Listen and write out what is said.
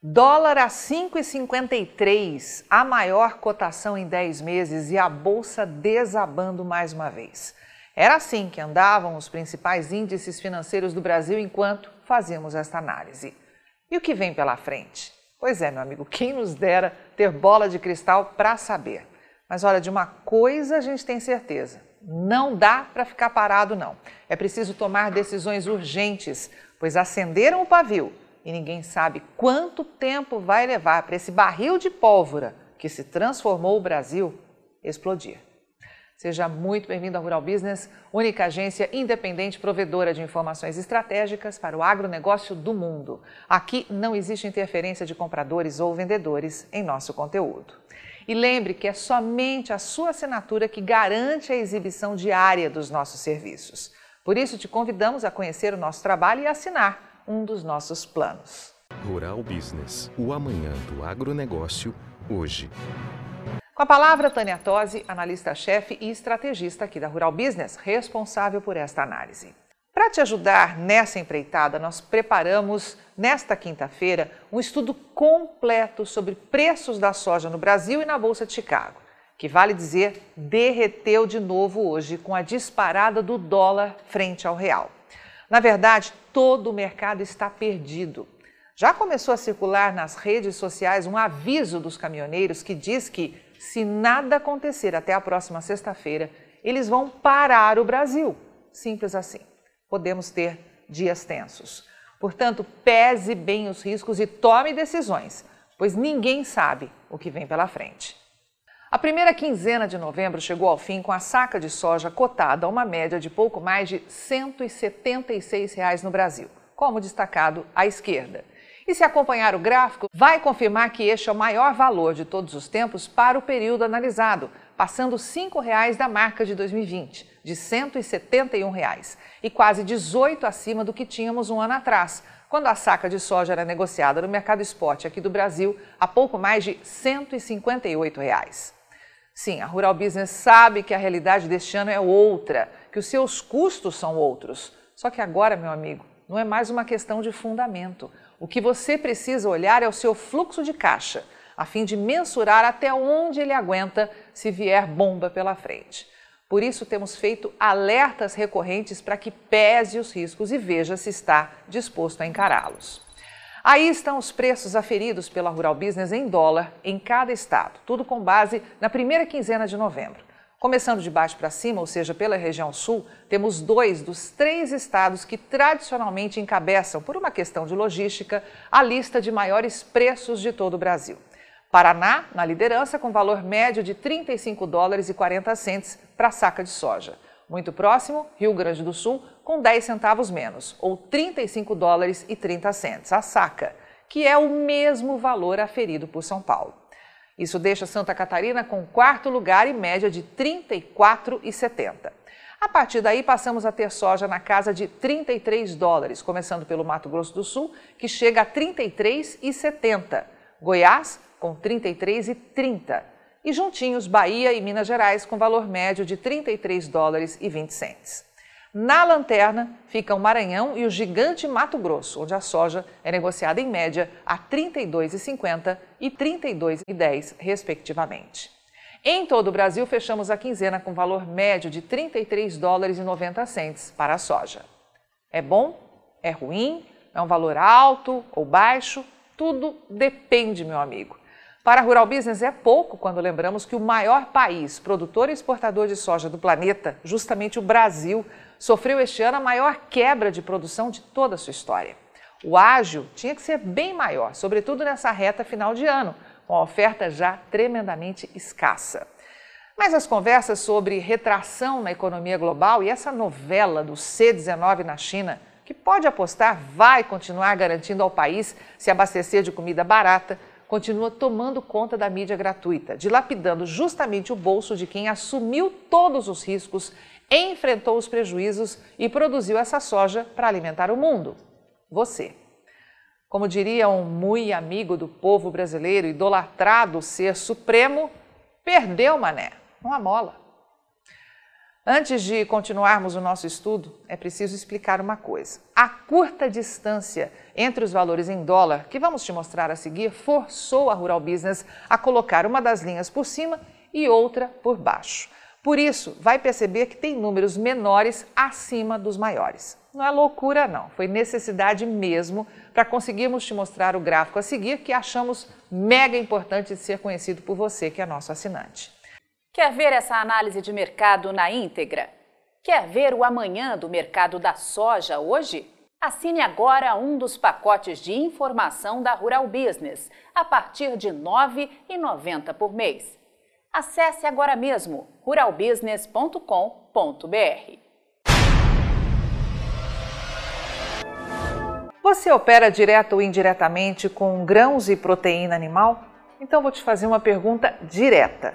Dólar a 5,53, a maior cotação em 10 meses e a bolsa desabando mais uma vez. Era assim que andavam os principais índices financeiros do Brasil enquanto fazíamos esta análise. E o que vem pela frente? Pois é, meu amigo, quem nos dera ter bola de cristal para saber. Mas olha, de uma coisa a gente tem certeza: não dá para ficar parado, não. É preciso tomar decisões urgentes, pois acenderam o pavio e ninguém sabe quanto tempo vai levar para esse barril de pólvora que se transformou o Brasil explodir. Seja muito bem-vindo ao Rural Business, única agência independente provedora de informações estratégicas para o agronegócio do mundo. Aqui não existe interferência de compradores ou vendedores em nosso conteúdo. E lembre que é somente a sua assinatura que garante a exibição diária dos nossos serviços. Por isso, te convidamos a conhecer o nosso trabalho e assinar um dos nossos planos. Rural Business, o amanhã do agronegócio, hoje. Com a palavra, Tânia Tosi, analista-chefe e estrategista aqui da Rural Business, responsável por esta análise. Para te ajudar nessa empreitada, nós preparamos nesta quinta-feira um estudo completo sobre preços da soja no Brasil e na Bolsa de Chicago, que vale dizer derreteu de novo hoje com a disparada do dólar frente ao real. Na verdade, todo o mercado está perdido. Já começou a circular nas redes sociais um aviso dos caminhoneiros que diz que, se nada acontecer até a próxima sexta-feira, eles vão parar o Brasil. Simples assim. Podemos ter dias tensos. Portanto, pese bem os riscos e tome decisões, pois ninguém sabe o que vem pela frente. A primeira quinzena de novembro chegou ao fim com a saca de soja cotada a uma média de pouco mais de 176 reais no Brasil, como destacado à esquerda. E se acompanhar o gráfico, vai confirmar que este é o maior valor de todos os tempos para o período analisado, passando 5 reais da marca de 2020, de 171 reais, e quase 18 acima do que tínhamos um ano atrás, quando a saca de soja era negociada no mercado spot aqui do Brasil a pouco mais de 158 reais. Sim, a Rural Business sabe que a realidade deste ano é outra, que os seus custos são outros. Só que agora, meu amigo, não é mais uma questão de fundamento. O que você precisa olhar é o seu fluxo de caixa, a fim de mensurar até onde ele aguenta se vier bomba pela frente. Por isso, temos feito alertas recorrentes para que pese os riscos e veja se está disposto a encará-los. Aí estão os preços aferidos pela Rural Business em dólar em cada estado, tudo com base na primeira quinzena de novembro. Começando de baixo para cima, ou seja, pela região sul, temos dois dos três estados que tradicionalmente encabeçam, por uma questão de logística, a lista de maiores preços de todo o Brasil. Paraná, na liderança, com valor médio de 35 dólares e 40 centes para saca de soja. Muito próximo, Rio Grande do Sul, com 10 centavos menos, ou 35 dólares e 30 centes a saca, que é o mesmo valor aferido por São Paulo. Isso deixa Santa Catarina com quarto lugar e média de 34,70. A partir daí, passamos a ter soja na casa de 33 dólares, começando pelo Mato Grosso do Sul, que chega a 33,70. Goiás, com 33,30. E juntinhos, Bahia e Minas Gerais, com valor médio de 33 dólares e 20 centes. Na lanterna ficam Maranhão e o gigante Mato Grosso, onde a soja é negociada em média a R$ 32,50 e R$ 32,10, respectivamente. Em todo o Brasil, fechamos a quinzena com valor médio de 33 dólares e 90 centes para a soja. É bom? É ruim? É um valor alto ou baixo? Tudo depende, meu amigo. Para a Rural Business é pouco quando lembramos que o maior país produtor e exportador de soja do planeta, justamente o Brasil, sofreu este ano a maior quebra de produção de toda a sua história. O ágio tinha que ser bem maior, sobretudo nessa reta final de ano, com a oferta já tremendamente escassa. Mas as conversas sobre retração na economia global e essa novela do C-19 na China, que pode apostar vai continuar garantindo ao país se abastecer de comida barata, continua tomando conta da mídia gratuita, dilapidando justamente o bolso de quem assumiu todos os riscos, enfrentou os prejuízos e produziu essa soja para alimentar o mundo. Você. Como diria um muito amigo do povo brasileiro, idolatrado ser supremo, perdeu, mané, uma mola. Antes de continuarmos o nosso estudo, é preciso explicar uma coisa. A curta distância entre os valores em dólar, que vamos te mostrar a seguir, forçou a Rural Business a colocar uma das linhas por cima e outra por baixo. Por isso, vai perceber que tem números menores acima dos maiores. Não é loucura, não. Foi necessidade mesmo para conseguirmos te mostrar o gráfico a seguir, que achamos mega importante de ser conhecido por você, que é nosso assinante. Quer ver essa análise de mercado na íntegra? Quer ver o amanhã do mercado da soja hoje? Assine agora um dos pacotes de informação da Rural Business, a partir de R$ 9,90 por mês. Acesse agora mesmo ruralbusiness.com.br. Você opera direto ou indiretamente com grãos e proteína animal? Então vou te fazer uma pergunta direta.